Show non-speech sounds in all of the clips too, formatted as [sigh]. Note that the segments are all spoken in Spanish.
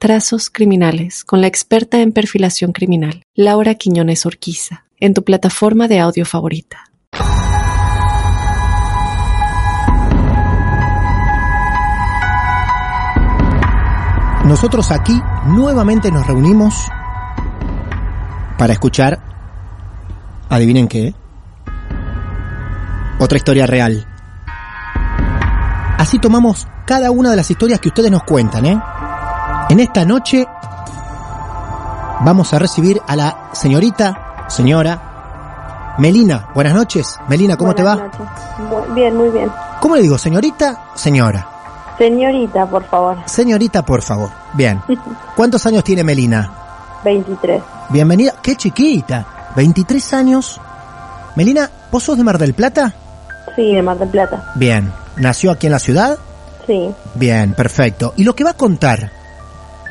Trazos Criminales con la experta en perfilación criminal, Laura Quiñones Orquiza, en tu plataforma de audio favorita. Nosotros aquí nuevamente nos reunimos para escuchar, adivinen qué, otra historia real. Así tomamos cada una de las historias que ustedes nos cuentan, ¿eh? En esta noche vamos a recibir a la señorita, señora, Melina. Buenas noches. Melina, ¿cómo te va? Buenas noches. Bien, muy bien. ¿Cómo le digo? ¿Señorita? Señora. Señorita, por favor. Señorita, por favor. Bien. [laughs] ¿Cuántos años tiene Melina? 23. Bienvenida. ¡Qué chiquita! 23 años. Melina, ¿vos sos de Mar del Plata? Sí, de Mar del Plata. Bien. ¿Nació aquí en la ciudad? Sí. Bien, perfecto. ¿Y lo que va a contar?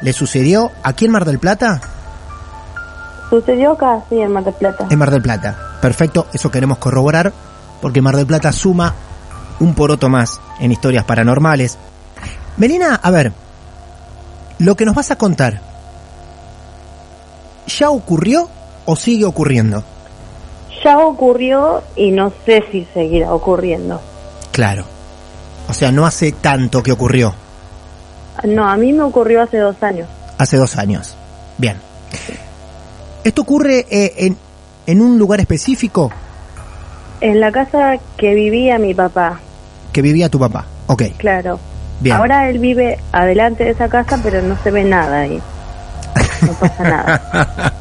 ¿Le sucedió aquí en Mar del Plata? ¿Sucedió acá? Sí, en Mar del Plata. En Mar del Plata. Perfecto, eso queremos corroborar, porque Mar del Plata suma un poroto más en historias paranormales. Melina, a ver, lo que nos vas a contar, ¿ya ocurrió o sigue ocurriendo? Ya ocurrió y no sé si seguirá ocurriendo. Claro. O sea, no hace tanto que ocurrió, No, a mí me ocurrió hace dos años. hace dos años. Bien. ¿Esto ocurre eh, en, en un lugar específico En la casa que vivía mi papá, que vivía tu papá? Ok, claro. bien. Ahora él vive adelante de esa casa, pero no se ve nada ahí. No pasa nada.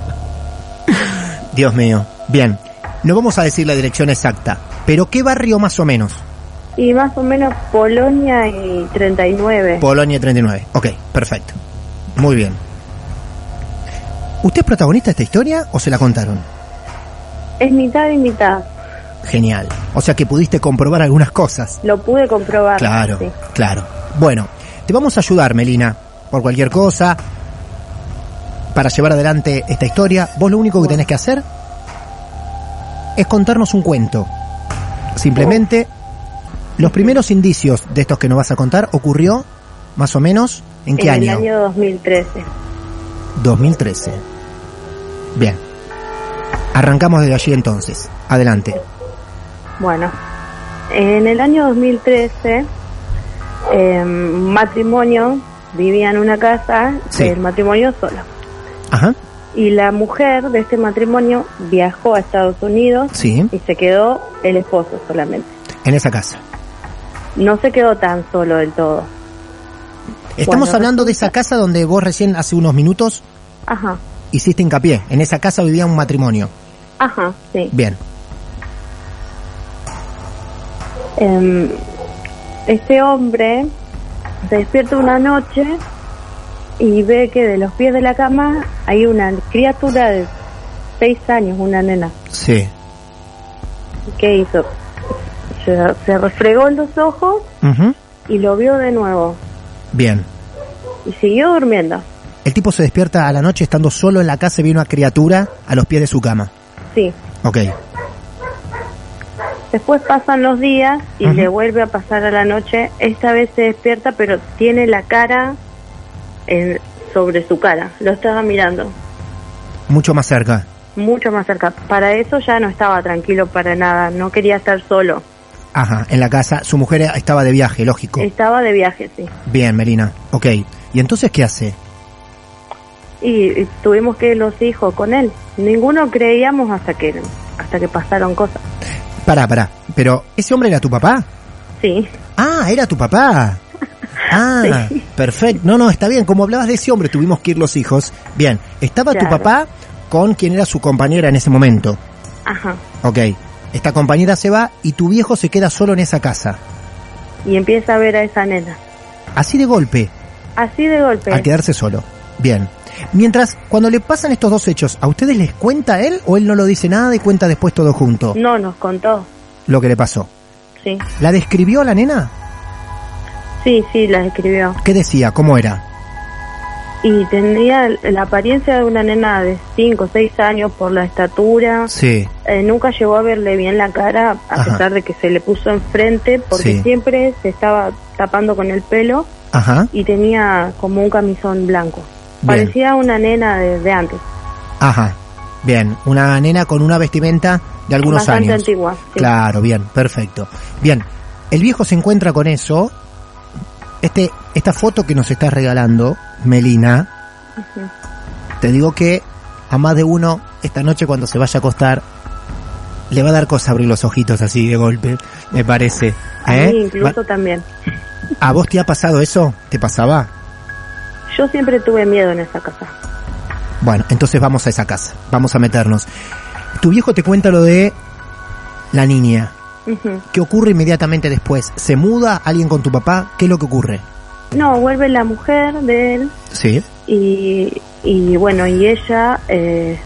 [laughs] Dios mío. Bien. No vamos a decir la dirección exacta, pero ¿qué barrio más o menos? Y más o menos Polonia y 39. Polonia 39. Ok, perfecto. Muy bien. ¿Usted es protagonista de esta historia o se la contaron? Es mitad y mitad. Genial. O sea que pudiste comprobar algunas cosas. Lo pude comprobar. Claro, sí. claro. Bueno, te vamos a ayudar, Melina, por cualquier cosa, para llevar adelante esta historia. Vos lo único que tenés que hacer es contarnos un cuento. Simplemente, los primeros indicios de estos que nos vas a contar ocurrió más o menos en qué en año? el año 2013. 2013. Bien. Arrancamos desde allí entonces. Adelante. Bueno, en el año 2013, eh, un matrimonio vivía en una casa, Sí. el matrimonio solo. Ajá. Y la mujer de este matrimonio viajó a Estados Unidos Sí. y se quedó el esposo solamente. En esa casa. No se quedó tan solo del todo. Estamos hablando de esa casa donde vos recién hace unos minutos Ajá, Hiciste hincapié. En esa casa vivía un matrimonio. ajá, sí. Bien. Em, este hombre se despierta una noche y ve que de los pies de la cama hay una criatura de seis años, una nena. Sí. ¿Qué hizo? Se, se refregó en los ojos y lo vio de nuevo. Bien. Y siguió durmiendo. El tipo se despierta a la noche estando solo en la casa y ve una criatura a los pies de su cama. Sí. Ok. Después pasan los días y le vuelve a pasar a la noche. Esta vez se despierta, pero tiene la cara en- sobre su cara. Lo estaba mirando Mucho más cerca. mucho más cerca. Para eso ya no estaba tranquilo para nada. No quería estar solo. Ajá, en la casa. Su mujer estaba de viaje, lógico. Estaba de viaje, sí. Bien, Melina. Ok. ¿Y entonces qué hace? Y, y tuvimos que ir los hijos con él. Ninguno creíamos hasta que hasta que pasaron cosas. Pará, pará. Pero, ¿ese hombre era tu papá? Sí. Ah, era tu papá. [laughs] Ah, Sí. perfecto. No, no, está bien. Como hablabas de ese hombre, tuvimos que ir los hijos. Bien, estaba tu papá con quien era su compañera en ese momento. Ajá. Ok. Esta compañera se va y tu viejo se queda solo en esa casa. Y empieza a ver a esa nena. Así de golpe, Así de golpe. al quedarse solo. Bien. Mientras, cuando le pasan estos dos hechos, ¿a ustedes les cuenta él o él no lo dice nada y cuenta después todo junto? No, nos contó. Lo que le pasó. Sí. ¿La describió a la nena? Sí, sí, la escribió. ¿Qué decía? ¿Cómo era? Y tenía la apariencia de una nena de 5 o 6 años por la estatura. Sí. Eh, nunca llegó a verle bien la cara, a Ajá. pesar de que se le puso enfrente, porque Sí. siempre se estaba tapando con el pelo Ajá. y tenía como un camisón blanco. Bien. Parecía una nena de, de antes, Ajá. Bien. Una nena con una vestimenta de algunos bastante años. antigua. sí. Claro, bien, perfecto. Bien, el viejo se encuentra con eso. Este, esta foto que nos estás regalando, Melina, te digo que a más de uno esta noche cuando se vaya a acostar le va a dar cosa abrir los ojitos así de golpe, me parece. A ¿Eh? mí incluso Va- también. ¿A vos te ha pasado eso? ¿Te pasaba? Yo siempre tuve miedo en esa casa. Bueno, entonces vamos a esa casa, vamos a meternos. Tu viejo te cuenta lo de la niña. ¿Qué ocurre inmediatamente después? ¿Se muda alguien con tu papá? ¿Qué es lo que ocurre? No, vuelve la mujer de él Sí. y, y bueno, y ella eh,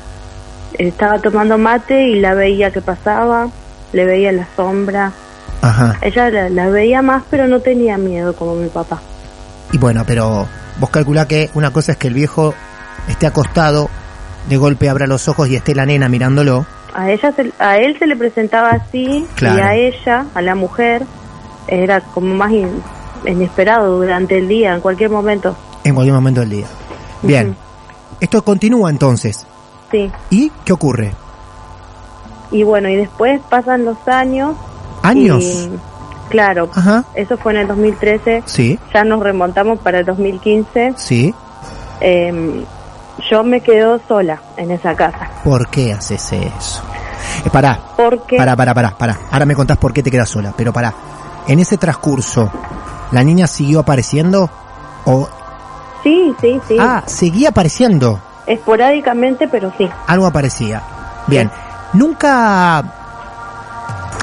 estaba tomando mate y la veía que pasaba, le veía la sombra. Ajá. Ella la, la veía más, pero no tenía miedo como mi papá. Y bueno, pero vos calculá que una cosa es que el viejo esté acostado, de golpe abra los ojos y esté la nena mirándolo. A ella se- a él se le presentaba así Claro. y a ella, a la mujer, era como más in- inesperado durante el día, en cualquier momento. en cualquier momento del día. Bien. Esto continúa entonces. Sí. ¿Y qué ocurre? Y bueno, y después pasan los años. ¿Años? y- claro, Ajá. eso fue en el 2013. Sí, Ya nos remontamos para el 2015. sí. Eh, yo me quedo sola en esa casa. ¿Por qué haces eso? Eh, pará, Porque pará, pará, pará, pará. Ahora me contás por qué te quedas sola, pero pará. En ese transcurso, ¿la niña siguió apareciendo? ¿O... sí, sí, sí. Ah, seguía apareciendo. Esporádicamente, pero sí. algo aparecía. Bien, nunca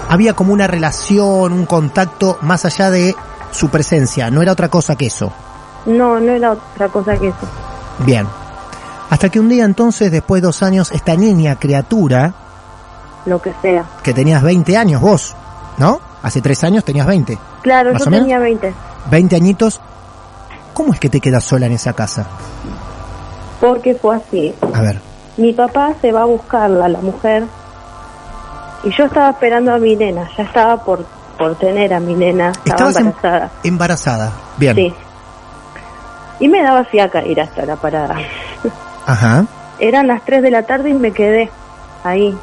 había como una relación, un contacto más allá de su presencia, no era otra cosa que eso. No, no era otra cosa que eso. Bien. Hasta que un día entonces, después de dos años, esta niña criatura, Lo que sea. que tenías 20 años vos, ¿no? Hace tres años tenías 20. Claro, ¿Más yo tenía 20. 20 añitos. ¿Cómo es que te quedas sola en esa casa? Porque fue así. A ver. Mi papá se va a buscarla, la mujer. Y yo estaba esperando a mi nena. Ya estaba por, por tener a mi nena. Estaba Estabas em- embarazada. embarazada. Bien. Sí. Y me daba fiaca ir hasta la parada. Ajá. Eran las 3 de la tarde y me quedé ahí.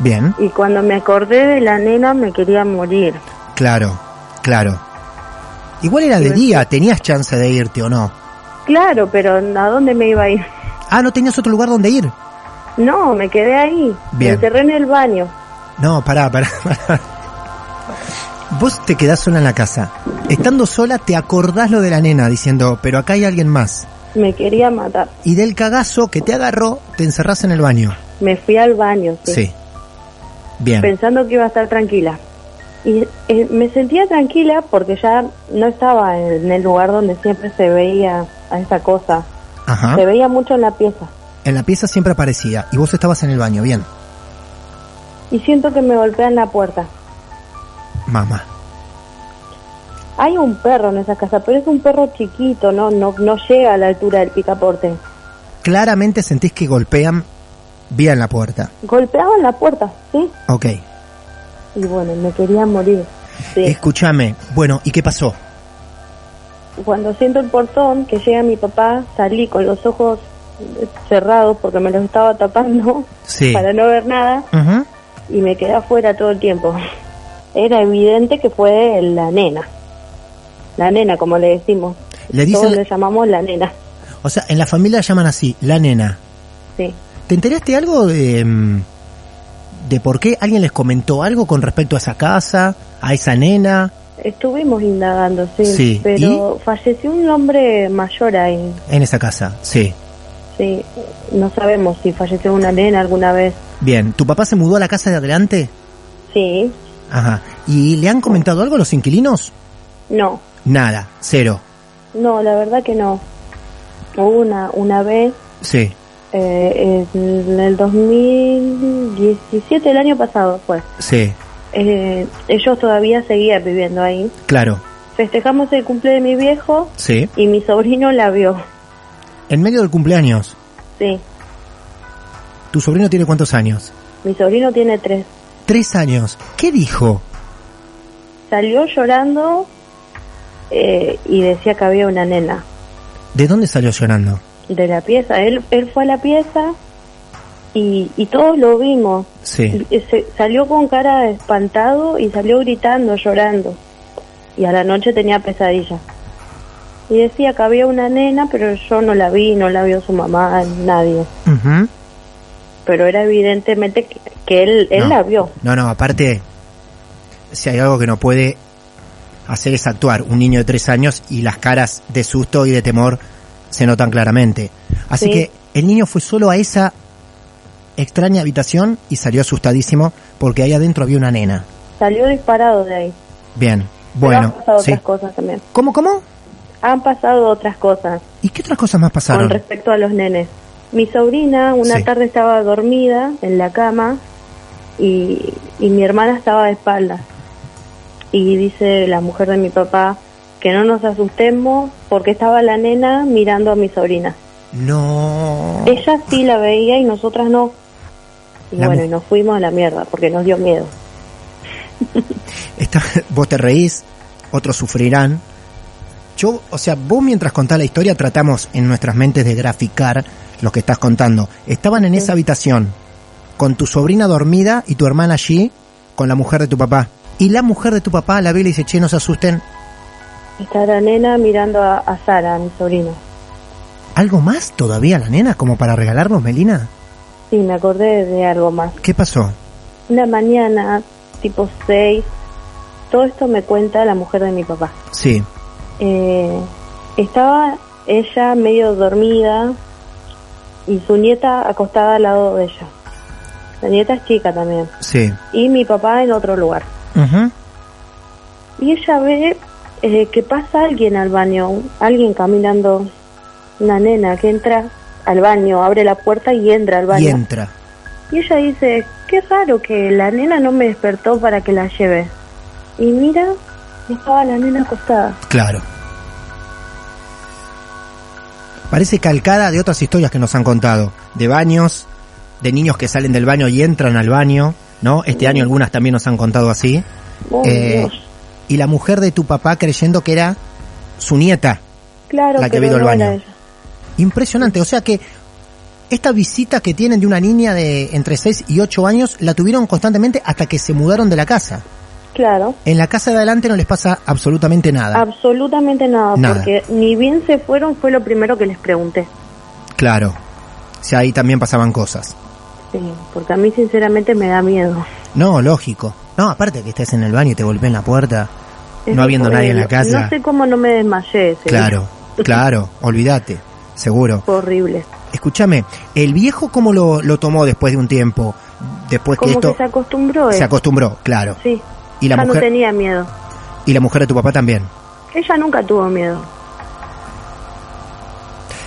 Bien. Y cuando me acordé de la nena me quería morir. Claro. Claro. Igual era de día, tenías chance de irte o no. Claro, pero ¿a dónde me iba a ir? Ah, no tenías otro lugar donde ir. No, me quedé ahí. Bien. Me encerré en el baño. No, pará, pará, [laughs] pará. Vos te quedás sola en la casa. Estando sola te acordás lo de la nena diciendo, pero acá hay alguien más. Me quería matar. Y del cagazo que te agarró, te encerrás en el baño. Me fui al baño, sí, Sí. Bien. pensando que iba a estar tranquila. Y eh, me sentía tranquila porque ya no estaba en el lugar donde siempre se veía a esa cosa. Ajá. Se veía mucho en la pieza. En la pieza siempre aparecía. Y vos estabas en el baño. Bien. Y siento que me golpean la puerta. Mamá. Hay un perro en esa casa, pero es un perro chiquito, no, no, no llega a la altura del picaporte. Claramente sentís que golpean bien la puerta. Golpeaban la puerta, ¿sí? Ok. Y bueno, me quería morir. Sí. Escúchame. Bueno, ¿y qué pasó? Cuando siento el portón, que llega mi papá, salí con los ojos cerrados porque me los estaba tapando Sí. para no ver nada Ujú. y me quedé afuera todo el tiempo. Era evidente que fue la nena. La nena, como le decimos. Le dicen- Todos le llamamos la nena. O sea, en la familia la llaman así, la nena. Sí. ¿Te enteraste algo de, mm, de por qué alguien les comentó algo con respecto a esa casa, a esa nena, Estuvimos indagando, sí. Sí, Pero falleció un hombre mayor ahí. en esa casa? Sí. Sí. No sabemos si falleció una nena alguna vez. Bien, ¿tu papá se mudó a la casa de adelante? Sí. Ajá. ¿Y le han comentado algo a los inquilinos? No. Nada, cero. No, la verdad que no. Hubo una, una vez, Sí, eh, en el 2017, el año pasado fue. sí, Eh, ellos todavía seguían viviendo ahí. claro, Festejamos el cumple de mi viejo sí. y mi sobrino la vio. En medio del cumpleaños, Sí. ¿tu sobrino tiene cuántos años? Mi sobrino tiene tres. Tres años. ¿Qué dijo? Salió llorando eh, y decía que había una nena ¿De dónde salió llorando? de la pieza. Él, él fue a la pieza y, y todos lo vimos. Sí. Y se- salió con cara de espantado y salió gritando, llorando. Y a la noche tenía pesadilla. Y decía que había una nena, pero yo no la vi, no la vio su mamá, nadie. Pero era evidentemente que, que él, él No. la vio. No, no, aparte, si hay algo que no puede hacer es actuar un niño de tres años y las caras de susto y de temor se notan claramente. Así Sí. que el niño fue solo a esa extraña habitación y salió asustadísimo porque ahí adentro había una nena. Salió disparado de ahí. Bien, Pero bueno, han pasado sí. otras cosas también. ¿Cómo, cómo? Han pasado otras cosas ¿Y qué otras cosas más con pasaron? respecto a los nenes. Mi sobrina una Sí. tarde estaba dormida en la cama y, y mi hermana estaba de espaldas. Y dice la mujer de mi papá que no nos asustemos porque estaba la nena mirando a mi sobrina. No. Ella sí la veía y nosotras no. Y La bueno, y nos fuimos a la mierda porque nos dio miedo. Está- vos te reís, otros sufrirán. Yo, o sea, vos mientras contás la historia tratamos en nuestras mentes de graficar lo que estás contando. Estaban en esa habitación con tu sobrina dormida y tu hermana allí con la mujer de tu papá. Y la mujer de tu papá la ve y le dice, che, no se asusten. Está la nena mirando a, a Sara, a mi sobrina. ¿Algo más todavía la nena como para regalarnos, Melina? Sí, me acordé de algo más. ¿Qué pasó? Una mañana, tipo 6, todo esto me cuenta la mujer de mi papá. Sí, Eh, estaba ella medio dormida y su nieta acostada al lado de ella. La nieta es chica también. sí. Y mi papá en otro lugar. Ujú. Y ella ve eh, que pasa alguien al baño, alguien caminando, una nena que entra al baño, abre la puerta y entra al baño. Y entra. Y ella dice, qué raro que la nena no me despertó para que la lleve. Y mira, estaba la nena acostada. Claro. Parece calcada de otras historias que nos han contado. De baños, de niños que salen del baño y entran al baño, ¿no? Este año algunas también nos han contado así. Oh, Eh, y la mujer de tu papá creyendo que era su nieta. Claro, la que había ido al baño. Impresionante. O sea que esta visita que tienen de una niña de entre 6 y 8 años la tuvieron constantemente hasta que se mudaron de la casa. Claro, En la casa de adelante no les pasa absolutamente nada. absolutamente nada, Nada. porque ni bien se fueron fue lo primero que les pregunté. Claro. O sea, ahí también pasaban cosas. Sí, porque a mí sinceramente me da miedo. No, lógico. No, aparte que estés en el baño y te golpeen la puerta, no habiendo nadie en la casa. No sé cómo no me desmayé ese Claro, claro, olvídate. seguro. Fue horrible. Escúchame, ¿el viejo cómo lo, lo tomó después de un tiempo? Después que esto que se acostumbró. se él. acostumbró, claro. Sí. Y la ya no tenía miedo. y la mujer de tu papá también. Ella nunca tuvo miedo.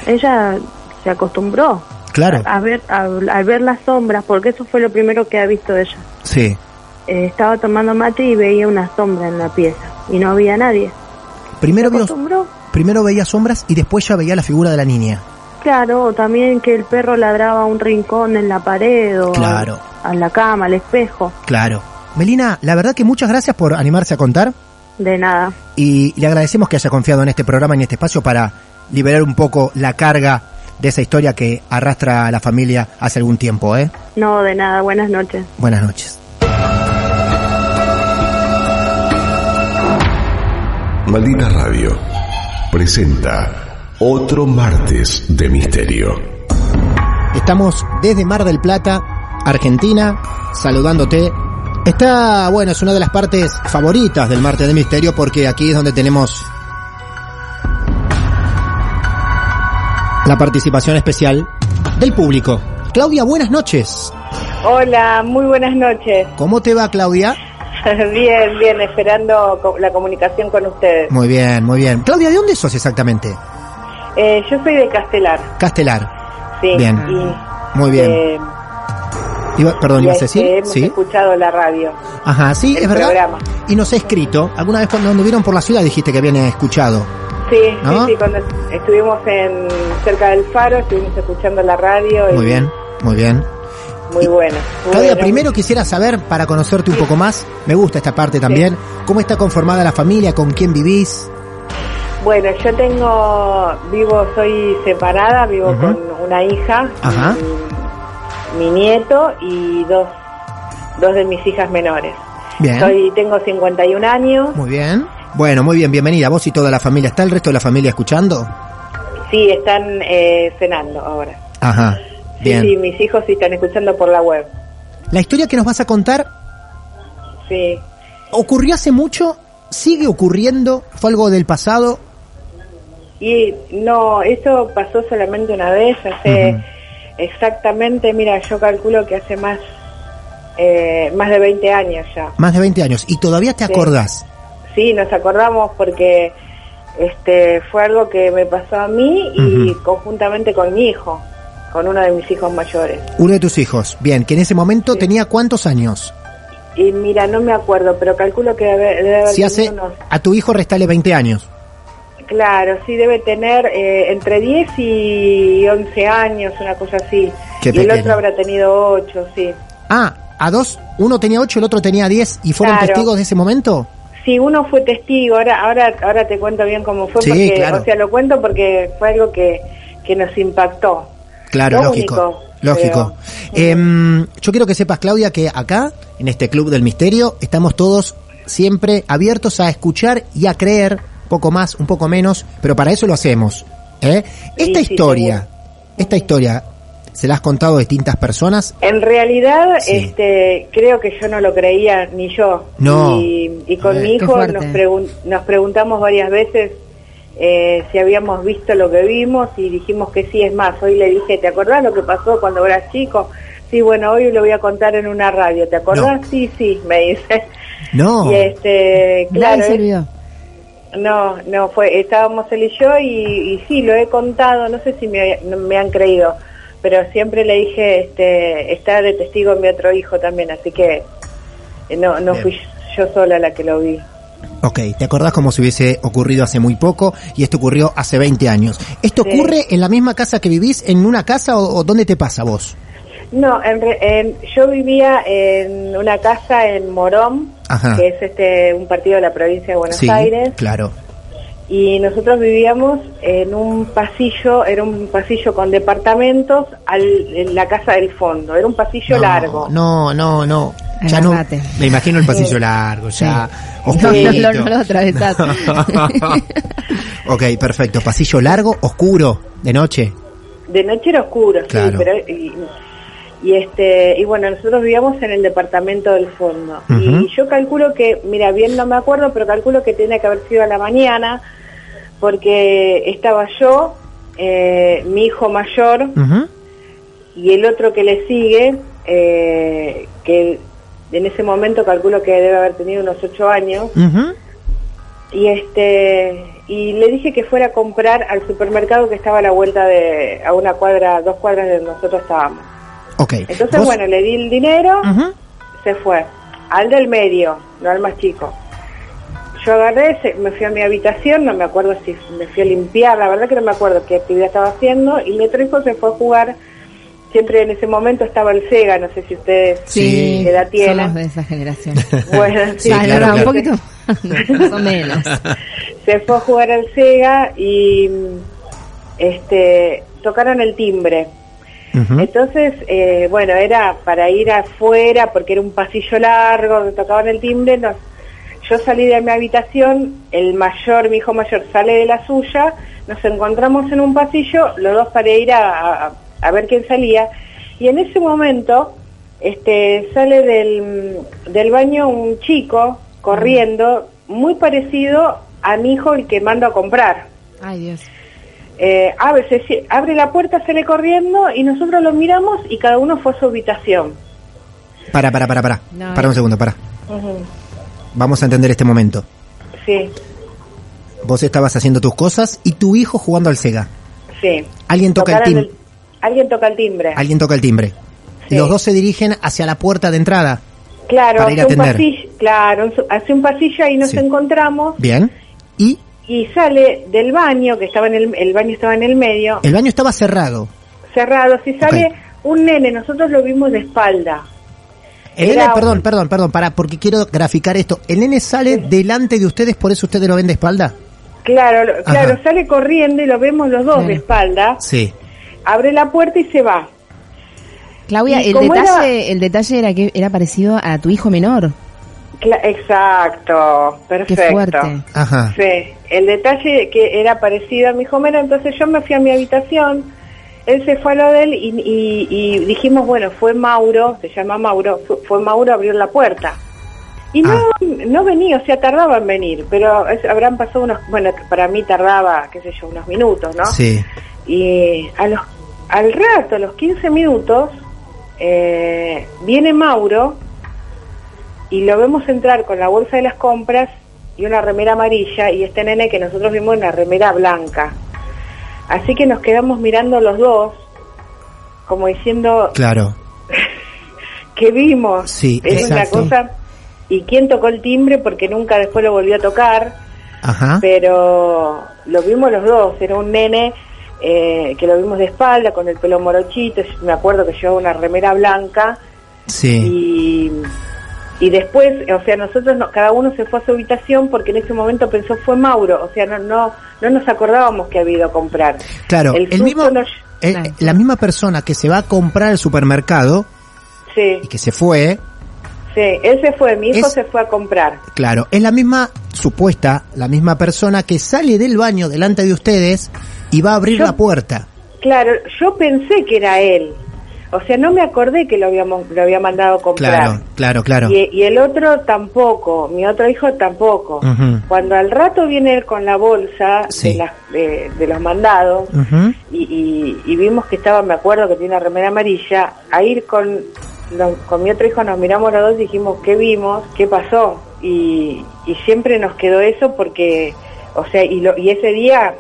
Ella se acostumbró Claro. a ver a, a ver las sombras, porque eso fue lo primero que ha visto ella. Sí. Eh, estaba tomando mate y veía una sombra en la pieza y no había nadie. Primero vio, primero veía sombras y después ya veía la figura de la niña. Claro, o también que el perro ladraba a un rincón en la pared o a- Claro. a, la cama, al espejo. Claro. Melina, la verdad que muchas gracias por animarse a contar De nada. y le agradecemos que haya confiado en este programa, en este espacio para liberar un poco la carga de esa historia que arrastra a la familia hace algún tiempo, ¿eh? No, de nada. Buenas noches. Buenas noches. Maldita Radio presenta otro martes de misterio. Estamos desde Mar del Plata, Argentina, saludándote. Esta, bueno, es una de las partes favoritas del Martes de Misterio porque aquí es donde tenemos la participación especial del público. Claudia, buenas noches. Hola, muy buenas noches. ¿Cómo te va, Claudia? [laughs] bien, bien, esperando la comunicación con ustedes. Muy bien, muy bien. Claudia, ¿de dónde sos exactamente? Eh, yo soy de Castelar, Castelar. sí. Bien. Y, Muy bien. eh, Iba- perdón, ibas a decir? hemos Sí. escuchado la radio. Ajá, sí, es verdad. programa. Y nos ha escrito. Alguna vez cuando anduvieron por la ciudad dijiste que habían escuchado. Sí, ¿No? sí, sí, cuando estuvimos en cerca del faro, estuvimos escuchando la radio. y Muy bien, muy bien. Muy bueno. muy Claudia, bueno. primero quisiera saber, para conocerte un poco más, me gusta esta parte también, cómo está conformada la familia, con quién vivís. Bueno, yo tengo, vivo, soy separada, vivo con una hija, Ajá. mi, mi nieto y dos, dos de mis hijas menores. Bien. Soy, tengo 51 años, Muy bien. Bueno, muy bien, bienvenida. Vos y toda la familia. ¿Está el resto de la familia escuchando? sí, están eh, cenando ahora. Ajá. Bien. sí, mis hijos sí están escuchando por la web. La historia que nos vas a contar Sí. ocurrió hace mucho, sigue ocurriendo, fue algo del pasado. Y no, eso pasó solamente una vez, hace exactamente, mira, yo calculo que hace más, eh, más de 20 años ya. Más de 20 años. Y todavía te Sí. acordás. Sí, nos acordamos porque este fue algo que me pasó a mí y conjuntamente con mi hijo, con uno de mis hijos mayores. Uno de tus hijos. Bien, que en ese momento tenía cuántos años. Y mira, no me acuerdo, pero calculo que debe, debe haber Si hace unos... a tu hijo restale 20 años. Claro, sí, debe tener eh, entre 10 y 11 años, una cosa así. Qué y el pequeño. otro habrá tenido 8, sí. Ah, a dos, uno tenía 8, el otro tenía 10 y fueron Claro. testigos de ese momento. Sí, uno fue testigo, ahora ahora ahora te cuento bien cómo fue, Sí, porque, claro. o sea, lo cuento porque fue algo que, que nos impactó. Claro, Lo lógico. único, lógico. Em, yo quiero que sepas, Claudia, que acá, en este Club del Misterio, estamos todos siempre abiertos a escuchar y a creer, poco más, un poco menos, pero para eso lo hacemos. ¿eh? Esta sí, historia, esta historia, ¿se la has contado a distintas personas? En realidad, Sí. este, creo que yo no lo creía ni yo. No. Y, y con Eh, mi hijo nos, pregun- nos preguntamos varias veces eh, si habíamos visto lo que vimos y dijimos que sí. Es más, hoy le dije, ¿te acordás lo que pasó cuando eras chico? Sí, bueno, hoy lo voy a contar en una radio. ¿Te acordás? Sí, sí, me dice. No. Y este, claro, Nadie se es- olvidó. no, no fue, estábamos él y yo y, y sí, lo he contado, no sé si me, me han creído, pero siempre le dije, este, está de testigo mi otro hijo también, así que eh, no, no Bien. fui yo sola la que lo vi. Ok, ¿te acordás como si hubiese ocurrido hace muy poco y esto ocurrió hace 20 años? ¿Esto Sí. ocurre en la misma casa que vivís, en una casa o, o dónde te pasa vos? No, en, re- en- yo vivía en una casa en Morón, Ajá. que es este un partido de la provincia de Buenos sí, Aires, claro. Y nosotros vivíamos en un pasillo, era un pasillo con departamentos al, en la casa del fondo, era un pasillo No, largo. No, no, no. Ya no. Me imagino el pasillo largo, ya. No, oscurito. no, no lo atravesás. [laughs] ok, perfecto. Pasillo largo, oscuro, de noche. De noche era oscuro, Claro. sí, pero y, y este y bueno, nosotros vivíamos en el departamento del fondo. Y yo calculo que, mira, bien no me acuerdo, pero calculo que tiene que haber sido a la mañana porque estaba yo, eh, mi hijo mayor y el otro que le sigue, eh, que en ese momento calculo que debe haber tenido unos ocho años, y este y le dije que fuera a comprar al supermercado que estaba a la vuelta de a una cuadra, dos cuadras de donde nosotros estábamos. Ok. Entonces, Vos- bueno, le di el dinero, se fue. Al del medio, no al más chico. Yo agarré, se- me fui a mi habitación, no me acuerdo si me fui a limpiar, la verdad que no me acuerdo qué actividad estaba haciendo, y mi otro hijo se fue a jugar, siempre en ese momento estaba el Sega, no sé si ustedes Sí. qué edad tienen. somos de esa generación. [laughs] Bueno, sí, Sí, no, claro, no, claro. un poquito [laughs] más o menos. se fue a jugar al Sega y este tocaron el timbre. Entonces, eh, bueno, era para ir afuera porque era un pasillo largo donde tocaban el timbre. nos- yo salí de mi habitación, el mayor, mi hijo mayor, sale de la suya, nos encontramos en un pasillo, los dos para ir a, a- a ver quién salía. Y en ese momento este, sale del, del baño un chico corriendo, muy parecido a mi hijo, el que mando a comprar. Ay, Dios. Eh, abre, se abre la puerta, sale corriendo y nosotros lo miramos y cada uno fue a su habitación. Para, para, para, para. No, para un segundo, para. Vamos a entender este momento. Sí, Vos estabas haciendo tus cosas y tu hijo jugando al Sega. sí. Alguien toca el timbre. alguien toca el timbre. Alguien toca el timbre. Sí. Los dos se dirigen hacia la puerta de entrada. claro, para ir a hace un atender. pasillo, claro, hace un pasillo ahí nos Sí. encontramos Bien. Y y sale del baño, que estaba en el, el baño estaba en el medio, el baño estaba cerrado. cerrado, si sale un nene, nosotros lo vimos de espalda. El Era nene, perdón, un- perdón, perdón, para, porque quiero graficar esto. El nene sale delante de ustedes, por eso ustedes lo ven de espalda. Claro, lo- claro, sale corriendo y lo vemos los dos de espalda, Sí. abre la puerta y se va. Claudia, Y el detalle, el detalle era que era parecido a tu hijo menor. Exacto, perfecto. Qué fuerte. Ajá. Sí, el detalle que era parecido a mi hijo menor, entonces yo me fui a mi habitación, él se fue a lo de él y, y- y dijimos, bueno, fue Mauro, se llama Mauro, fue, fue Mauro a abrir la puerta. Y no, Ah. no venía, o sea, tardaba en venir, pero es- habrán pasado unos, bueno, para mí tardaba, qué sé yo, unos minutos, ¿no? Sí. Y a los, al rato, a los 15 minutos, eh, viene Mauro y lo vemos entrar con la bolsa de las compras y una remera amarilla y este nene que nosotros vimos una remera blanca. Así que nos quedamos mirando los dos, como diciendo, Claro. [laughs] ¿qué vimos? Sí, es una cosa. ¿Y quién tocó el timbre? Porque nunca después lo volvió a tocar Ajá. pero lo vimos los dos, era un nene eh, que lo vimos de espalda, con el pelo morochito, me acuerdo que llevaba una remera blanca Sí. y, y después, o sea, nosotros, no- cada uno se fue a su habitación porque en ese momento pensó fue Mauro, o sea, no no no nos acordábamos que había ido a comprar. Claro, el el, mismo, nos- eh, Claro. la misma persona que se va a comprar al supermercado Sí, y que se fue, sí, él se fue, mi hijo Es- se fue a comprar. claro, es la misma supuesta, la misma persona que sale del baño delante de ustedes y va a abrir Yo- la puerta. Claro, yo pensé que era él. O sea, no me acordé que lo habíamos lo había mandado comprar. Claro, claro, claro. Y, y el otro tampoco, mi otro hijo tampoco. Cuando al rato viene él con la bolsa Sí. de, las- de, de los mandados y, y- y vimos que estaba, me acuerdo que tiene una remera amarilla, a ir con, con mi otro hijo nos miramos los dos y dijimos, ¿qué vimos? ¿Qué pasó? Y, y siempre nos quedó eso porque, o sea, y, lo, y ese día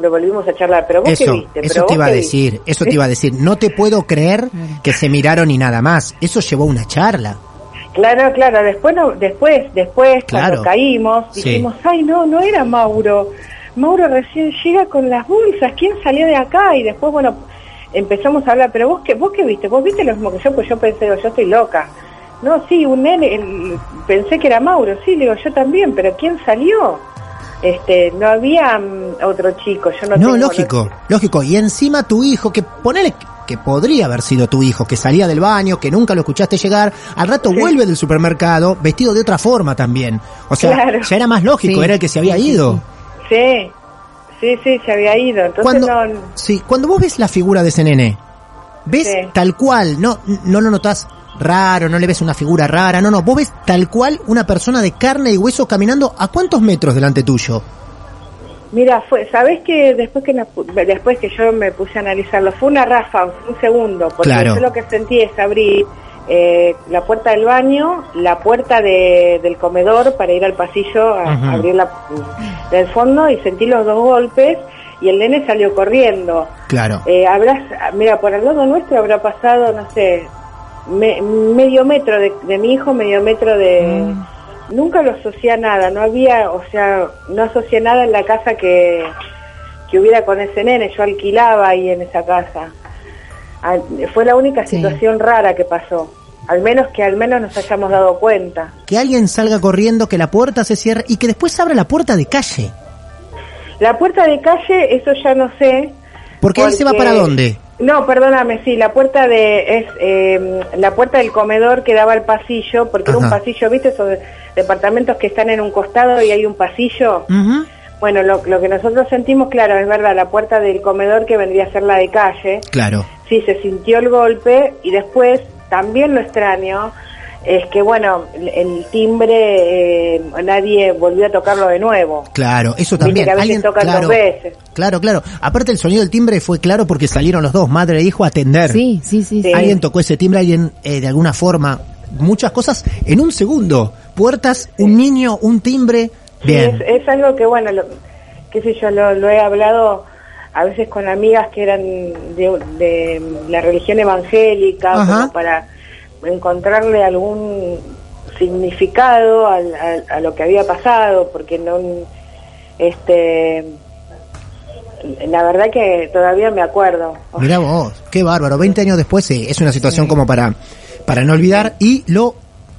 lo volvimos a charlar, pero vos qué viste? eso ¿Pero te iba a decir, viste? eso te iba a decir. No te puedo creer que se miraron y nada más. Eso llevó una charla. Claro, claro, después, no, después, después, Claro. cuando caímos, Sí. dijimos, ay, no, no era Mauro. Mauro recién llega con las bolsas, ¿quién salió de acá? Y después, bueno, empezamos a hablar, pero vos qué, vos qué viste, vos viste lo mismo que yo, pues yo pensé, digo, yo estoy loca. No, sí, un nene, el- pensé que era Mauro, sí, le digo, yo también, pero ¿quién salió? Este, no había mm, otro chico, yo no No, tengo- lógico, lógico. Y encima tu hijo, que ponele que podría haber sido tu hijo, que salía del baño, que nunca lo escuchaste llegar, al rato Sí. vuelve del supermercado vestido de otra forma también. O sea, Claro. ya era más lógico, Sí. era el que se había ido. Sí, sí, sí, se había ido, entonces Cuando, no... sí, cuando vos ves la figura de ese nene, ves Sí. tal cual, no, no lo notas raro, no le ves una figura rara, no, no, vos ves tal cual una persona de carne y hueso caminando a cuántos metros delante tuyo. Mira, fue, ¿sabés que después que después que yo me puse a analizarlo, fue una ráfaga, un segundo, porque Claro. yo lo que sentí es abrir eh, la puerta del baño, la puerta de- del comedor para ir al pasillo a, abrir la del fondo y sentí los dos golpes y el nene salió corriendo. Claro. Eh, habrás, mira, por al lado nuestro habrá pasado, no sé, me- medio metro de, de mi hijo, medio metro de... Nunca lo asocié a nada, no había, o sea, no asocié nada en la casa que, que hubiera con ese nene, yo alquilaba ahí en esa casa. Fue la única Sí. situación rara que pasó, al menos que al menos nos hayamos dado cuenta. Que alguien salga corriendo, que la puerta se cierre y que después abra la puerta de calle. La puerta de calle, eso ya no sé. Porque él se va porque- para dónde. No, perdóname, sí, la puerta de es eh, la puerta del comedor que daba al pasillo, porque era un pasillo, ¿viste? Esos departamentos que están en un costado y hay un pasillo. Bueno, lo, lo que nosotros sentimos, claro, es verdad, la puerta del comedor que vendría a ser la de calle, Claro. sí, se sintió el golpe y después también lo extraño es que, bueno, el, el timbre eh, nadie volvió a tocarlo de nuevo. Claro, eso también. que a veces Alguien, tocan claro, dos veces. claro, claro. Aparte el sonido del timbre fue claro porque salieron los dos, madre e hijo, a atender. Sí, sí, sí. Sí. Alguien tocó ese timbre, alguien eh, de alguna forma, muchas cosas en un segundo. Puertas, un niño, un timbre. Sí, Bien. es, es algo que, bueno, lo, qué sé yo, lo, lo he hablado a veces con amigas que eran de, de la religión evangélica, Ajá. como para encontrarle algún significado al- a, lo que había pasado, porque no, este, la verdad que todavía me acuerdo. Mirá [laughs] vos, qué bárbaro. 20 años después sí, es una situación como para, para no olvidar. Y lo,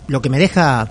lo que me deja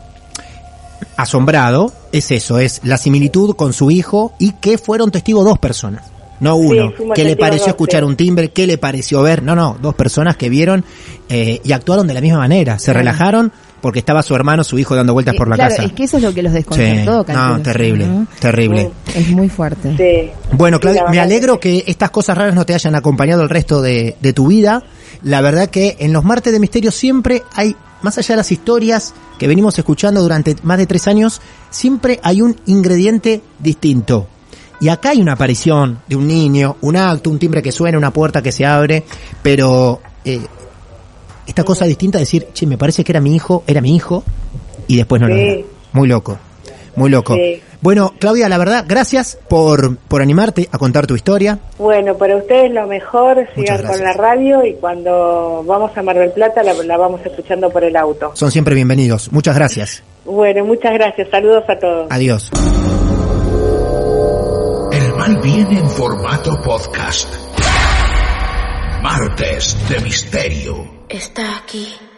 asombrado es eso, es la similitud con su hijo y que fueron testigos dos personas. No uno, fuimos ¿qué le pareció escuchar sí. un timbre? ¿Qué le pareció ver? No, no, dos personas que vieron eh, y actuaron de la misma manera. Se relajaron porque estaba su hermano, su hijo dando vueltas Eh, por la claro, casa. es que eso es lo que los Sí, desconcertó, calculo. no, terrible, ¿no? terrible. Es muy fuerte. Sí. Bueno, Sí, Claudia, la me alegro que estas cosas raras no te hayan acompañado el resto de, de tu vida. La verdad que en los martes de misterio siempre hay, más allá de las historias que venimos escuchando durante más de tres años, siempre hay un ingrediente distinto. Y acá hay una aparición de un niño, un acto, un timbre que suena, una puerta que se abre, pero eh, esta cosa distinta de decir, che, me parece que era mi hijo, era mi hijo, y después no lo Sí. era. Muy loco, muy loco. Sí. Bueno, Claudia, la verdad, gracias por, por animarte a contar tu historia. Bueno, para ustedes lo mejor, sigan con la radio y cuando vamos a Mar del Plata la, la vamos escuchando por el auto. Son siempre bienvenidos. Muchas gracias. Bueno, muchas gracias, saludos a todos. Adiós. Mal viene en formato podcast. Martes de Misterio. Está aquí.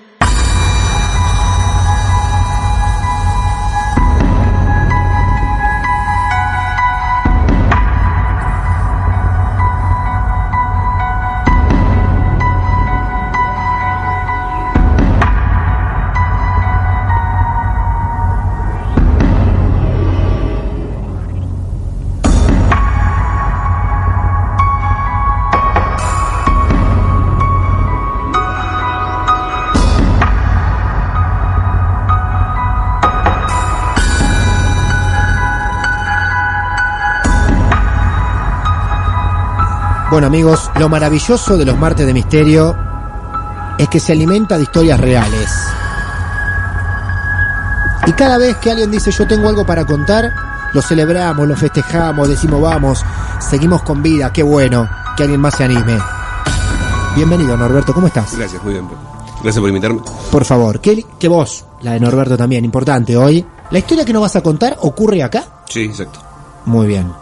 Bueno amigos, lo maravilloso de los martes de misterio es que se alimenta de historias reales. Y cada vez que alguien dice yo tengo algo para contar, lo celebramos, lo festejamos, decimos vamos, seguimos con vida, qué bueno, que alguien más se anime. Bienvenido Norberto, ¿cómo estás? Gracias, muy bien. Gracias por invitarme. Por favor, que, que vos, la de Norberto también, importante hoy. ¿La historia que nos vas a contar ocurre acá? Sí, exacto. Muy bien.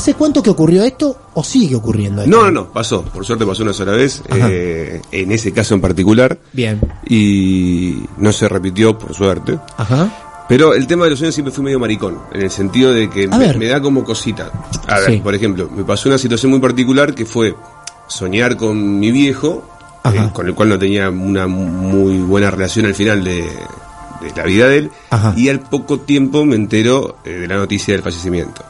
¿Hace cuánto que ocurrió esto o sigue ocurriendo esto? No, no, no, pasó. Por suerte pasó una sola vez, eh, en ese caso en particular. Bien. Y no se repitió, por suerte. Ajá. Pero el tema de los sueños siempre fui medio maricón, en el sentido de que me, da como cosita. A ver, Sí. por ejemplo, me pasó una situación muy particular que fue soñar con mi viejo, eh, con el cual no tenía una muy buena relación al final de, de la vida de él, Ajá. y al poco tiempo me entero eh, de la noticia del fallecimiento.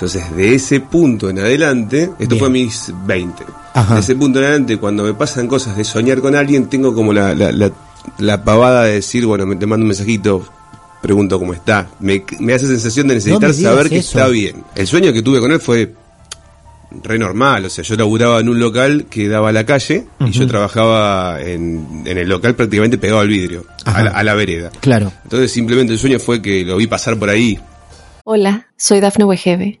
Entonces, de ese punto en adelante, esto Bien. fue a mis 20, Ajá. de ese punto en adelante, cuando me pasan cosas de soñar con alguien, tengo como la, la, la, la pavada de decir, bueno, me te mando un mensajito, pregunto cómo está. Me, me hace sensación de necesitar No saber que eso. está bien. El sueño que tuve con él fue re normal, o sea, yo laburaba en un local que daba a la calle y yo trabajaba en, en el local prácticamente pegado al vidrio, a la, a la vereda. Claro. Entonces simplemente el sueño fue que lo vi pasar por ahí. Hola, soy Dafne Wegebe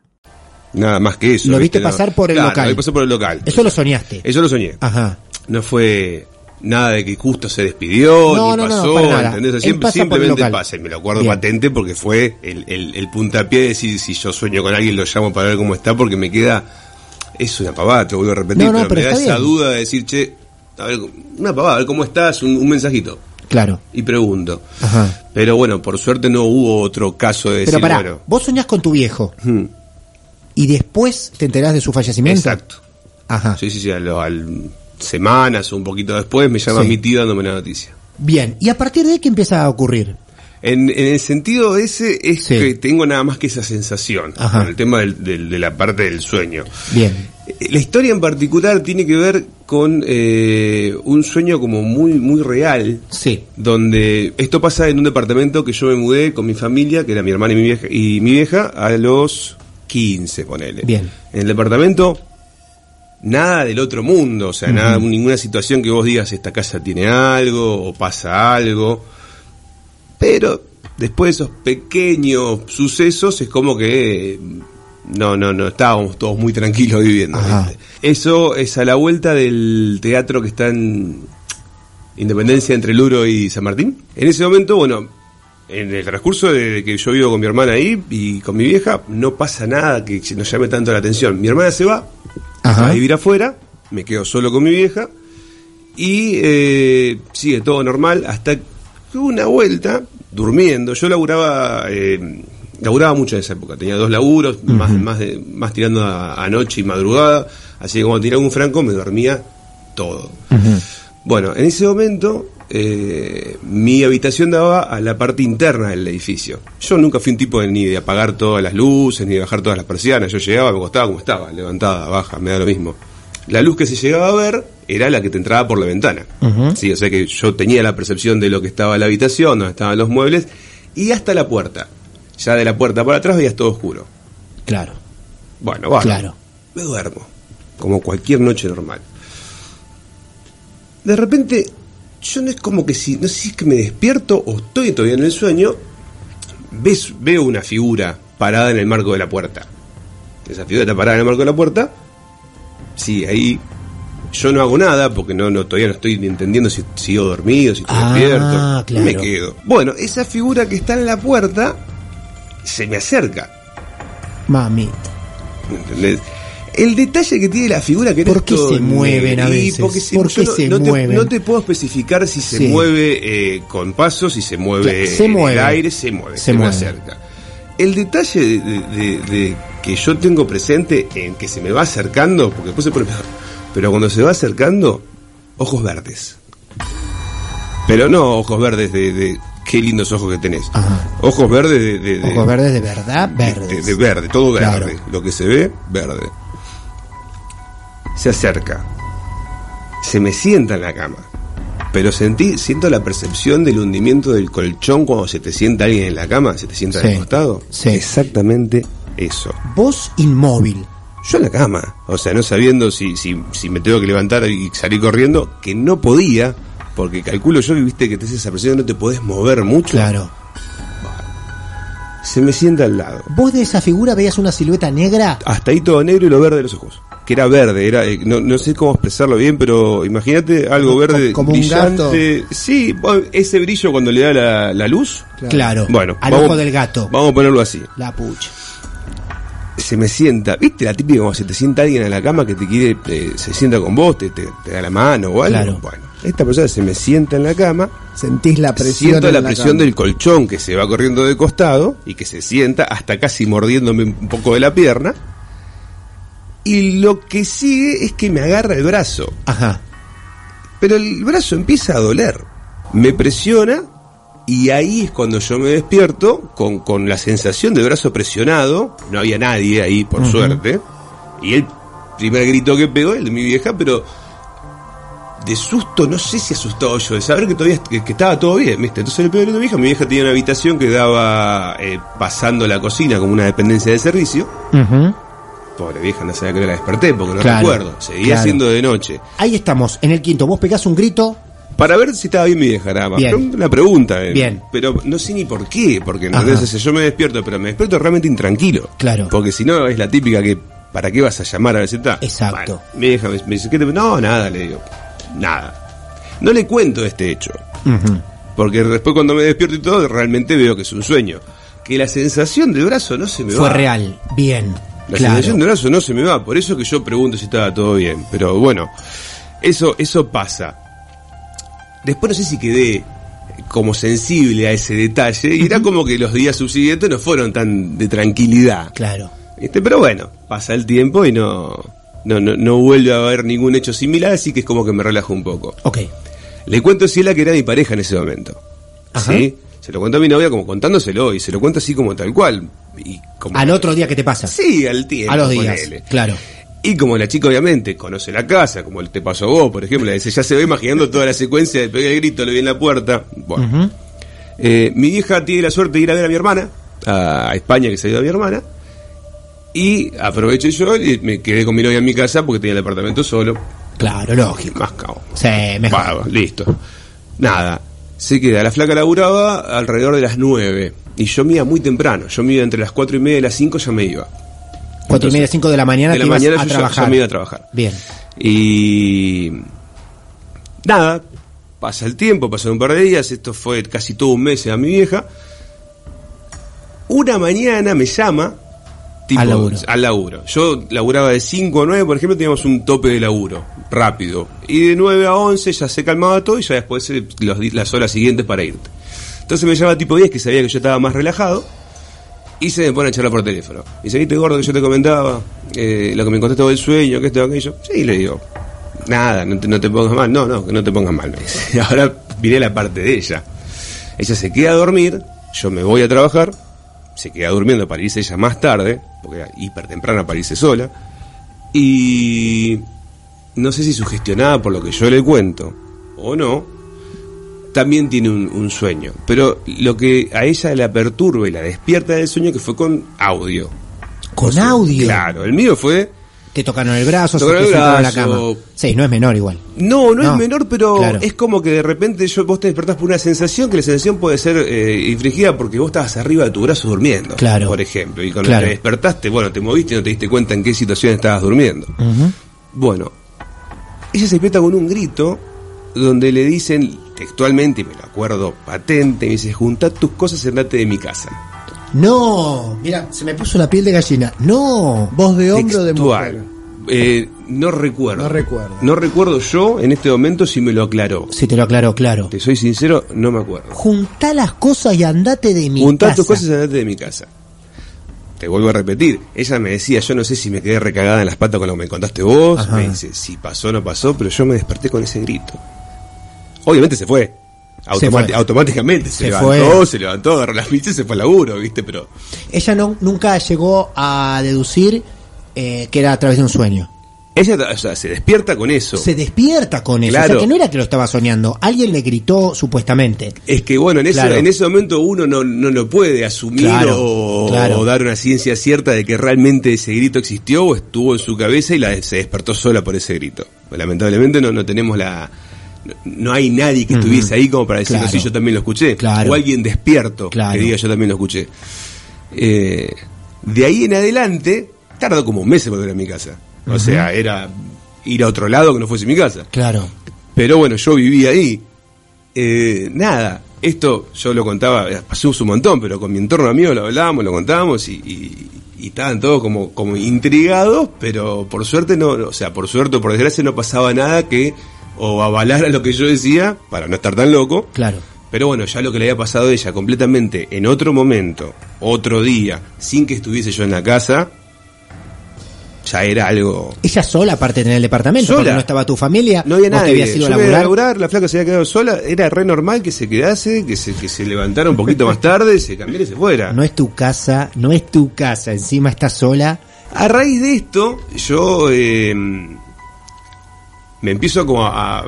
Nada más que eso. Lo viste ¿viste? No. pasar por el Claro, local. Lo pasar por el local. Eso lo soñaste. Eso lo soñé. Ajá. No fue nada de que justo se despidió, No, ni no, no, pasó, nada. ¿entendés? Siempre, pasa por el simplemente pasa. Y me lo acuerdo Bien. patente porque fue el, el, el puntapié de decir si yo sueño con alguien lo llamo para ver cómo está porque me queda... Es una pavada, te vuelvo a repetir, No, no, pero, pero me da esa bien. duda de decir, che, a ver, una pavada, a ver cómo estás, un, un mensajito. Claro. Y pregunto. Ajá. Pero bueno, por suerte no hubo otro caso de decir, Pero pará, bueno... vos soñás con tu viejo hmm, y después te enterás de su fallecimiento. Exacto. Ajá. Sí, sí, sí, a, lo- semanas o un poquito después me llama Sí. mi tío dándome la noticia. Bien. ¿Y a partir de ahí qué empieza a ocurrir? En, en el sentido ese es Sí. que tengo nada más que esa sensación, Ajá. con el tema del- del- de la parte del sueño. Bien. Eh, La historia en particular tiene que ver con eh, un sueño como muy, muy real, Sí. donde esto pasa en un departamento que yo me mudé con mi familia, que era mi hermana y mi vieja, y mi vieja a los 15, ponele. Bien. En el departamento, nada del otro mundo, o sea, nada, ninguna situación que vos digas esta casa tiene algo o pasa algo. Pero después de esos pequeños sucesos es como que no, no, no, estábamos todos muy tranquilos viviendo. Eso es a la vuelta del teatro que está en Independencia entre Luro y San Martín. En ese momento, bueno, en el transcurso de que yo vivo con mi hermana ahí y con mi vieja, no pasa nada que nos llame tanto la atención. Mi hermana se va, Ajá. a vivir afuera, me quedo solo con mi vieja y eh, sigue todo normal hasta que una vuelta durmiendo. Yo laburaba, eh, laburaba mucho en esa época, tenía dos laburos, más, más, de- más tirando a, a noche y madrugada, así que cuando tiraba un franco me dormía todo. Bueno, en ese momento eh, mi habitación daba a la parte interna del edificio. Yo nunca fui un tipo de, ni de apagar todas las luces, ni de bajar todas las persianas. Yo llegaba, me acostaba como estaba, levantada, baja, me da lo mismo. La luz que se llegaba a ver era la que te entraba por la ventana. Sí, o sea que yo tenía la percepción de lo que estaba en la habitación, donde estaban los muebles, y hasta la puerta. Ya de la puerta para atrás veías todo oscuro. Claro. Bueno, bueno. Claro. Me duermo. Como cualquier noche normal. De repente, yo no es como que si, no sé si es que me despierto o estoy todavía en el sueño, ves, veo una figura parada en el marco de la puerta. Esa figura está parada en el marco de la puerta. Sí, ahí yo no hago nada porque no, no todavía no estoy entendiendo si sigo dormido, si estoy Ah, despierto. claro. Me quedo. Bueno, esa figura que está en la puerta se me acerca. Mami. ¿Entendés? El detalle que tiene la figura que ¿Por qué se mueven a veces? porque se- ¿Por qué no, se no te, mueven? no te puedo especificar si se Sí. mueve eh, con pasos, si se mueve se en mueve. el aire, se mueve, Se se, me mueve. acerca. El detalle de, de- que yo tengo presente en que se me va acercando, porque después se pone peor, pero cuando se va acercando, ojos verdes. Pero no ojos verdes de, de qué lindos ojos que tenés. Ajá. Ojos verdes de, de- de- Ojos verdes de verdad, de, verdes. de verde, todo verde. Claro. Lo que se ve, verde. Se acerca. Se me sienta en la cama. Pero sentí, siento la percepción del hundimiento del colchón cuando se te sienta alguien en la cama, se te sienta Sí, al costado. sí. Exactamente eso. Vos inmóvil. Yo en la cama, o sea, no sabiendo si, si, si me tengo que levantar y salir corriendo, que no podía, porque calculo yo que viste que te esa presión, no te podés mover mucho. Claro. Se me sienta al lado. Vos de esa figura veías una silueta negra. hasta ahí todo negro y lo verde de los ojos. Que era verde, era eh, no, no sé cómo expresarlo bien, pero imagínate algo Como- verde como un brillante. Sí, ese brillo cuando le da la, la luz. Claro. Bueno, Al vamos- ojo del gato. Vamos a ponerlo así. La pucha. Se me sienta, ¿viste la típica cuando se te sienta alguien en la cama que te quiere, eh, se sienta con vos, te, te- te da la mano o algo? Claro. Bueno, esta persona se me sienta en la cama, Sentís la presión. siento en la presión cama. del colchón que se va corriendo de costado y que se sienta hasta casi mordiéndome un poco de la pierna. Y lo que sigue es que me agarra el brazo. Ajá. Pero el brazo empieza a doler. Me presiona y ahí es cuando yo me despierto con, con la sensación del brazo presionado. No había nadie ahí, por suerte. Y el primer grito que pegó, el de mi vieja, pero de susto, no sé si asustado yo, de saber que todavía que, que estaba todo bien, ¿viste? Entonces le pegó el grito a mi vieja. Mi vieja tenía una habitación que daba eh, pasando la cocina como una dependencia de servicio. Ujú. Pobre vieja, no sabía que la desperté porque no Claro, recuerdo. Seguía claro. siendo de noche. Ahí estamos, en el quinto. Vos pegás un grito. Para ver si estaba bien mi vieja, nada más. Bien. Una pregunta. eh. Bien. Pero no sé ni por qué, porque entonces yo me despierto, pero me despierto realmente intranquilo. Claro. Porque si no es la típica que, ¿para qué vas a llamar a si está? Exacto. Bueno, mi vieja me, me dice, ¿qué te... No, nada, le digo. Nada. No le cuento este hecho. Porque después cuando me despierto y todo, realmente veo que es un sueño. Que la sensación del brazo no se me Fue va. real. Bien. La claro. sensación del brazo no se me va, por eso que yo pregunto si estaba todo bien. Pero bueno, eso, eso pasa. Después no sé si quedé como sensible a ese detalle, y era como que los días subsiguientes no fueron tan de tranquilidad. Claro. ¿Viste? Pero bueno, pasa el tiempo y no, no, no, no vuelve a haber ningún hecho similar, así que es como que me relajo un poco. Ok. Le cuento a Ciela que era mi pareja en ese momento. Ajá. ¿Sí? Se lo cuento a mi novia como contándoselo y se lo cuento así como tal cual. Y como Al otro día que te pasa. Sí, al tiempo. A los días. ponele. Claro. Y como la chica obviamente conoce la casa, como te pasó a vos, por ejemplo, le ya se va imaginando toda la secuencia de pegar el grito, le vi en la puerta. Bueno, eh, mi vieja tiene la suerte de ir a ver a mi hermana, a, a España que se ha ido a mi hermana, y aproveché yo y me quedé con mi novia en mi casa porque tenía el apartamento solo. Claro, lógico. Más cabo. Sí, mejor. Bueno, listo. Nada. Se queda. La flaca laburaba alrededor de las 9. Y yo me iba muy temprano. Yo me iba entre las 4 y media y las 5 ya me iba. Cuatro y media, cinco de la mañana de la te ibas mañana a yo ya- trabajar. ya me iba a trabajar. Bien. Y nada, pasa el tiempo, pasan un par de días, esto fue casi todo un mes a mi vieja. Una mañana me llama tipo, Al laburo. al laburo. Yo laburaba de 5 a 9, por ejemplo, teníamos un tope de laburo, rápido. Y de 9 a 11 ya se calmaba todo y ya después eh, los las horas siguientes para irte. Entonces me llama tipo 10, que sabía que yo estaba más relajado. Y se me pone a charlar por teléfono. Y dice, ¿viste, gordo, que yo te comentaba? Eh, lo que me contaste del sueño, que esto, aquello. Sí, le digo, nada, no te, no te pongas mal. No, no, que no te pongas mal. Y [laughs] ahora miré la parte de ella. Ella se queda a dormir, yo me voy a trabajar, se queda durmiendo para irse ella más tarde, porque era hiper temprana para irse sola. Y no sé si sugestionada por lo que yo le cuento o no, también tiene un, un sueño. Pero lo que a ella la perturba y la despierta del sueño que fue con audio. Con audio. Claro, el mío fue... Te tocaron el brazo, se te sentaron en la cama. Sí, no es menor igual. No, no, No, es menor, pero claro. es como que de repente yo, vos te despertás por una sensación que la sensación puede ser eh, infligida porque vos estabas arriba de tu brazo durmiendo. Claro. Por ejemplo. Y cuando Claro. te despertaste, bueno, te moviste y no te diste cuenta en qué situación estabas durmiendo. Bueno, ella se despierta con un grito donde le dicen textualmente, y me lo acuerdo patente, me dice, junta tus cosas y andate de mi casa. No, mira, se me puso la piel de gallina. No, voz de hombre o de mujer. Eh, no recuerdo. No recuerdo. No recuerdo yo en este momento si me lo aclaró. Si te lo aclaro, claro. Te soy sincero, no me acuerdo. Juntá las cosas y andate de mi Juntá casa. tus cosas y andate de mi casa. Te vuelvo a repetir. Ella me decía, yo no sé si me quedé recagada en las patas con lo que me contaste vos. Ajá. Me dice, si pasó o no pasó, pero yo me desperté con ese grito. Obviamente se fue. Automáticamente se, Se levantó, fue. se levantó, agarró las fichas y se fue al laburo, ¿viste? Pero Ella no, nunca llegó a deducir eh, que era a través de un sueño. ella o sea, se despierta con eso. Se despierta con eso. O Claro. sea, que no era que lo estaba soñando. Alguien le gritó supuestamente. Es que bueno, en, ese- Claro. en ese momento uno no, no lo puede asumir Claro, o, o dar una ciencia cierta de que realmente ese grito existió o estuvo en su cabeza y la, se despertó sola por ese grito. Lamentablemente no, no tenemos la... No, no hay nadie que estuviese ahí como para decir, Claro. sí, yo también lo escuché. Claro. O alguien despierto Claro. que diga, yo también lo escuché. Eh, de ahí en adelante, tardó como un mes en volver a mi casa. O sea, era ir a otro lado que no fuese mi casa. Claro. Pero bueno, yo vivía ahí. Eh, nada, esto yo lo contaba, eh, pasó un montón, pero con mi entorno amigo lo hablábamos, lo contábamos y, y- y estaban todos como, como intrigados, pero por suerte no, o sea, por suerte o por desgracia no pasaba nada que o avalara lo que yo decía para no estar tan loco. Claro. Pero bueno, ya lo que le había pasado a ella completamente en otro momento, otro día, sin que estuviese yo en la casa, ya era algo. Ella sola, aparte tener el departamento, Sola. porque no estaba tu familia. No había vos te nadie. habías ido Yo a me iba a laburar. la flaca se había quedado sola, era re normal que se quedase, que se, que se levantara un poquito más tarde, se cambiara y se fuera. No es tu casa, no es tu casa, encima estás sola. A raíz de esto, yo eh, me empiezo como a, a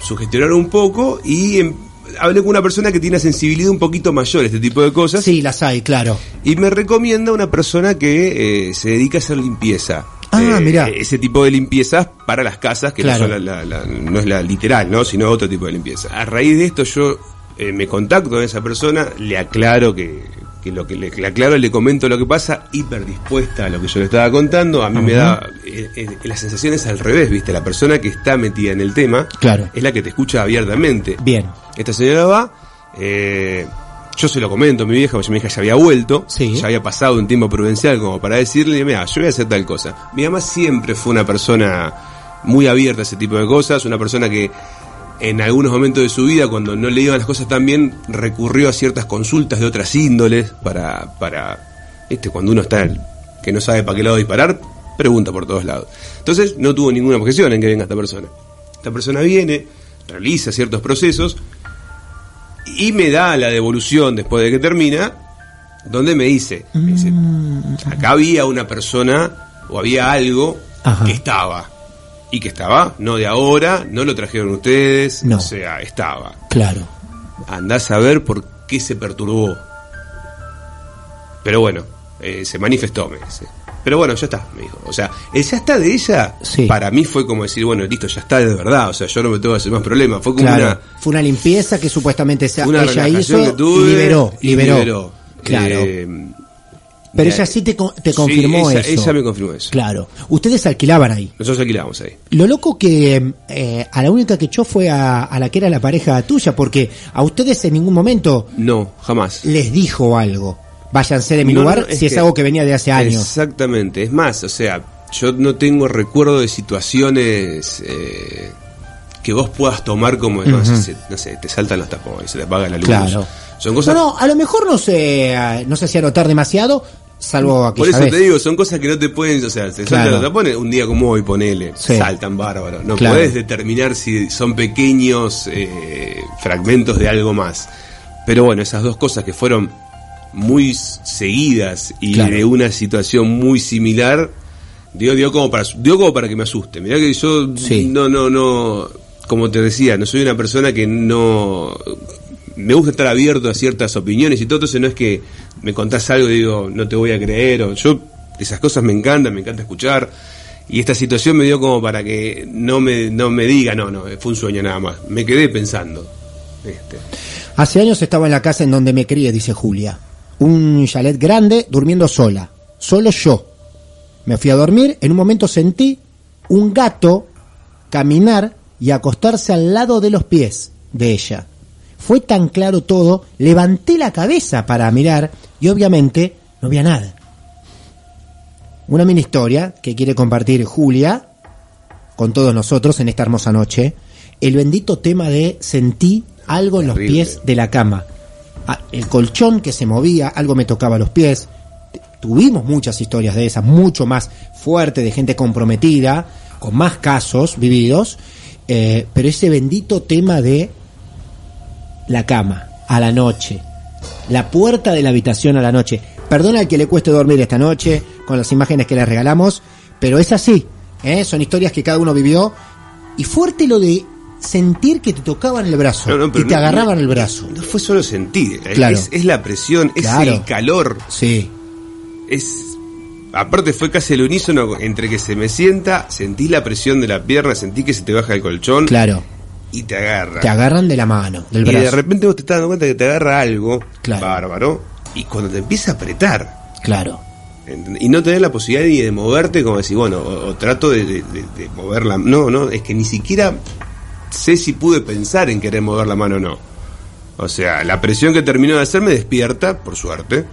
sugestionar un poco y em- hablé con una persona que tiene sensibilidad un poquito mayor a este tipo de cosas. Sí, las hay, claro. Y me recomienda una persona que eh, se dedica a hacer limpieza. Ah, Eh, mirá. Ese tipo de limpiezas para las casas, que Claro. no, son la- la- la- no es la literal, ¿no? sino otro tipo de limpieza. A raíz de esto yo eh, me contacto con esa persona, le aclaro que, que lo que le, le aclaro, le comento lo que pasa, hiper dispuesta a lo que yo le estaba contando. A mí me da. eh, eh, la sensación es al revés, ¿viste? La persona que está metida en el tema Claro. es la que te escucha abiertamente. Bien. Esta señora va, eh, yo se lo comento a mi vieja, porque mi vieja ya había vuelto, ya había pasado un tiempo prudencial como para decirle, mira, yo voy a hacer tal cosa. Mi mamá siempre fue una persona muy abierta a ese tipo de cosas, una persona que en algunos momentos de su vida, cuando no le iban las cosas tan bien, recurrió a ciertas consultas de otras índoles para, para este, cuando uno está que no sabe para qué lado disparar, pregunta por todos lados. Entonces no tuvo ninguna objeción en que venga esta persona. Esta persona viene, realiza ciertos procesos y me da la devolución después de que termina, donde me dice, me dice, acá había una persona o había algo Ajá. que estaba. Y que estaba, no de ahora, no lo trajeron ustedes, No. o sea, estaba. Claro. Andás a ver por qué se perturbó. Pero bueno, eh, se manifestó, me dice. Pero bueno, ya está, me dijo. O sea, el ya está de ella, para mí fue como decir, bueno, listo, ya está de verdad. O sea, yo no me tengo que hacer más problemas. Fue como Claro. una, Fue una limpieza que supuestamente esa- una ella hizo que tuve liberó, liberó. liberó. Claro. Eh, Pero ella sí te, te Sí, confirmó ella- eso. ella me confirmó eso. Claro. Ustedes alquilaban ahí. Nosotros alquilábamos ahí. Lo loco que eh, a la única que echó fue a, a la que era la pareja tuya, porque a ustedes en ningún momento No, jamás. les dijo algo. Váyanse de mi No, lugar no, si es algo que venía de hace años. Exactamente. Es más, o sea, yo no tengo recuerdo de situaciones eh, que vos puedas tomar como, no, Ujú. sé, no sé, te saltan los tapones, se te apaga la luz. Claro. Son cosas... No, no, a lo mejor no se, no se hacía notar demasiado, salvo aquella Por eso te digo, son cosas que no te pueden, o sea, se Claro. saltan los tapones, un día como hoy, ponele, Sí. saltan bárbaro. No Claro. puedes determinar si son pequeños eh, fragmentos de algo más. Pero bueno, esas dos cosas que fueron muy seguidas y Claro. de una situación muy similar, dio, dio como para dio como para que me asuste. Mirá que yo no, no, no, como te decía, no soy una persona que no me gusta estar abierto a ciertas opiniones y todo, entonces no es que me contás algo y digo, no te voy a creer, o yo, esas cosas me encantan, me encanta escuchar, y esta situación me dio como para que no me, no me diga, no, no, fue un sueño nada más, me quedé pensando. Este, Hace años estaba en la casa en donde me crié, dice Julia. Un chalet grande, durmiendo sola. Solo yo. Me fui a dormir, en un momento sentí un gato caminar y acostarse al lado de los pies de ella. Fue tan claro todo, levanté la cabeza para mirar y obviamente no había nada. Una mini historia que quiere compartir Julia con todos nosotros en esta hermosa noche. El bendito tema de sentí algo en los pies de la cama. Ah, El colchón que se movía, algo me tocaba los pies. Tuvimos muchas historias de esas, mucho más fuerte, de gente comprometida, con más casos vividos. eh, pero ese bendito tema de la cama, a la noche, la puerta de la habitación a la noche. Perdona al que le cueste dormir esta noche con las imágenes que le regalamos, pero es así. ¿eh? Son historias que cada uno vivió. Y fuerte lo de sentir que te tocaban el brazo No, y te no- agarraban el brazo. No fue solo sentir, es- Claro. es, es la presión, es Claro. el calor. Sí. Es. Aparte fue casi el unísono entre que se me sienta, sentí la presión de la pierna, sentí que se te baja el colchón. Claro. Y te agarra. Te agarran de la mano, del y de brazo. repente vos te estás dando cuenta que te agarra algo Claro. bárbaro. Y cuando te empieza a apretar. Claro. Y no tener la posibilidad ni de moverte, como decir, bueno, o, o trato de, de, de- de moverla. No, no, es que ni siquiera sé si pude pensar en querer mover la mano o no. O sea, la presión que terminó de hacer me despierta, por suerte.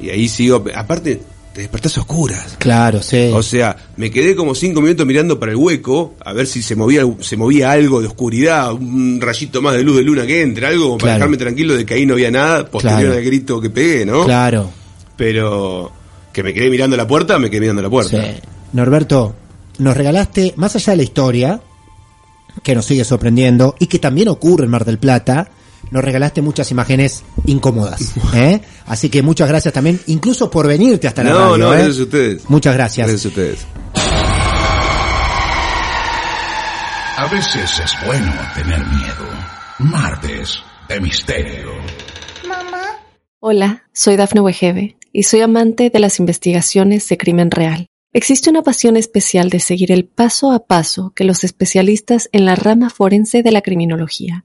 Y ahí sigo. Aparte, te despertás a oscuras. Claro, sí. O sea, me quedé como cinco minutos mirando para el hueco, a ver si se movía, se movía algo de oscuridad, un rayito más de luz de luna que entre, algo para Claro. dejarme tranquilo de que ahí no había nada, posterior Claro. al grito que pegué, ¿no? Claro. Pero que me quedé mirando la puerta, me quedé mirando la puerta. Sí. Norberto, nos regalaste, más allá de la historia, que nos sigue sorprendiendo y que también ocurre en Mar del Plata, nos regalaste muchas imágenes incómodas. ¿eh? Así que muchas gracias también, incluso por venirte hasta la No, radio. no, ¿eh? gracias a ustedes. Muchas gracias. Gracias a ustedes. A veces es bueno tener miedo. Martes de misterio. Hola, soy Dafne Wegebe y soy amante de las investigaciones de crimen real. Existe una pasión especial de seguir el paso a paso que los especialistas en la rama forense de la criminología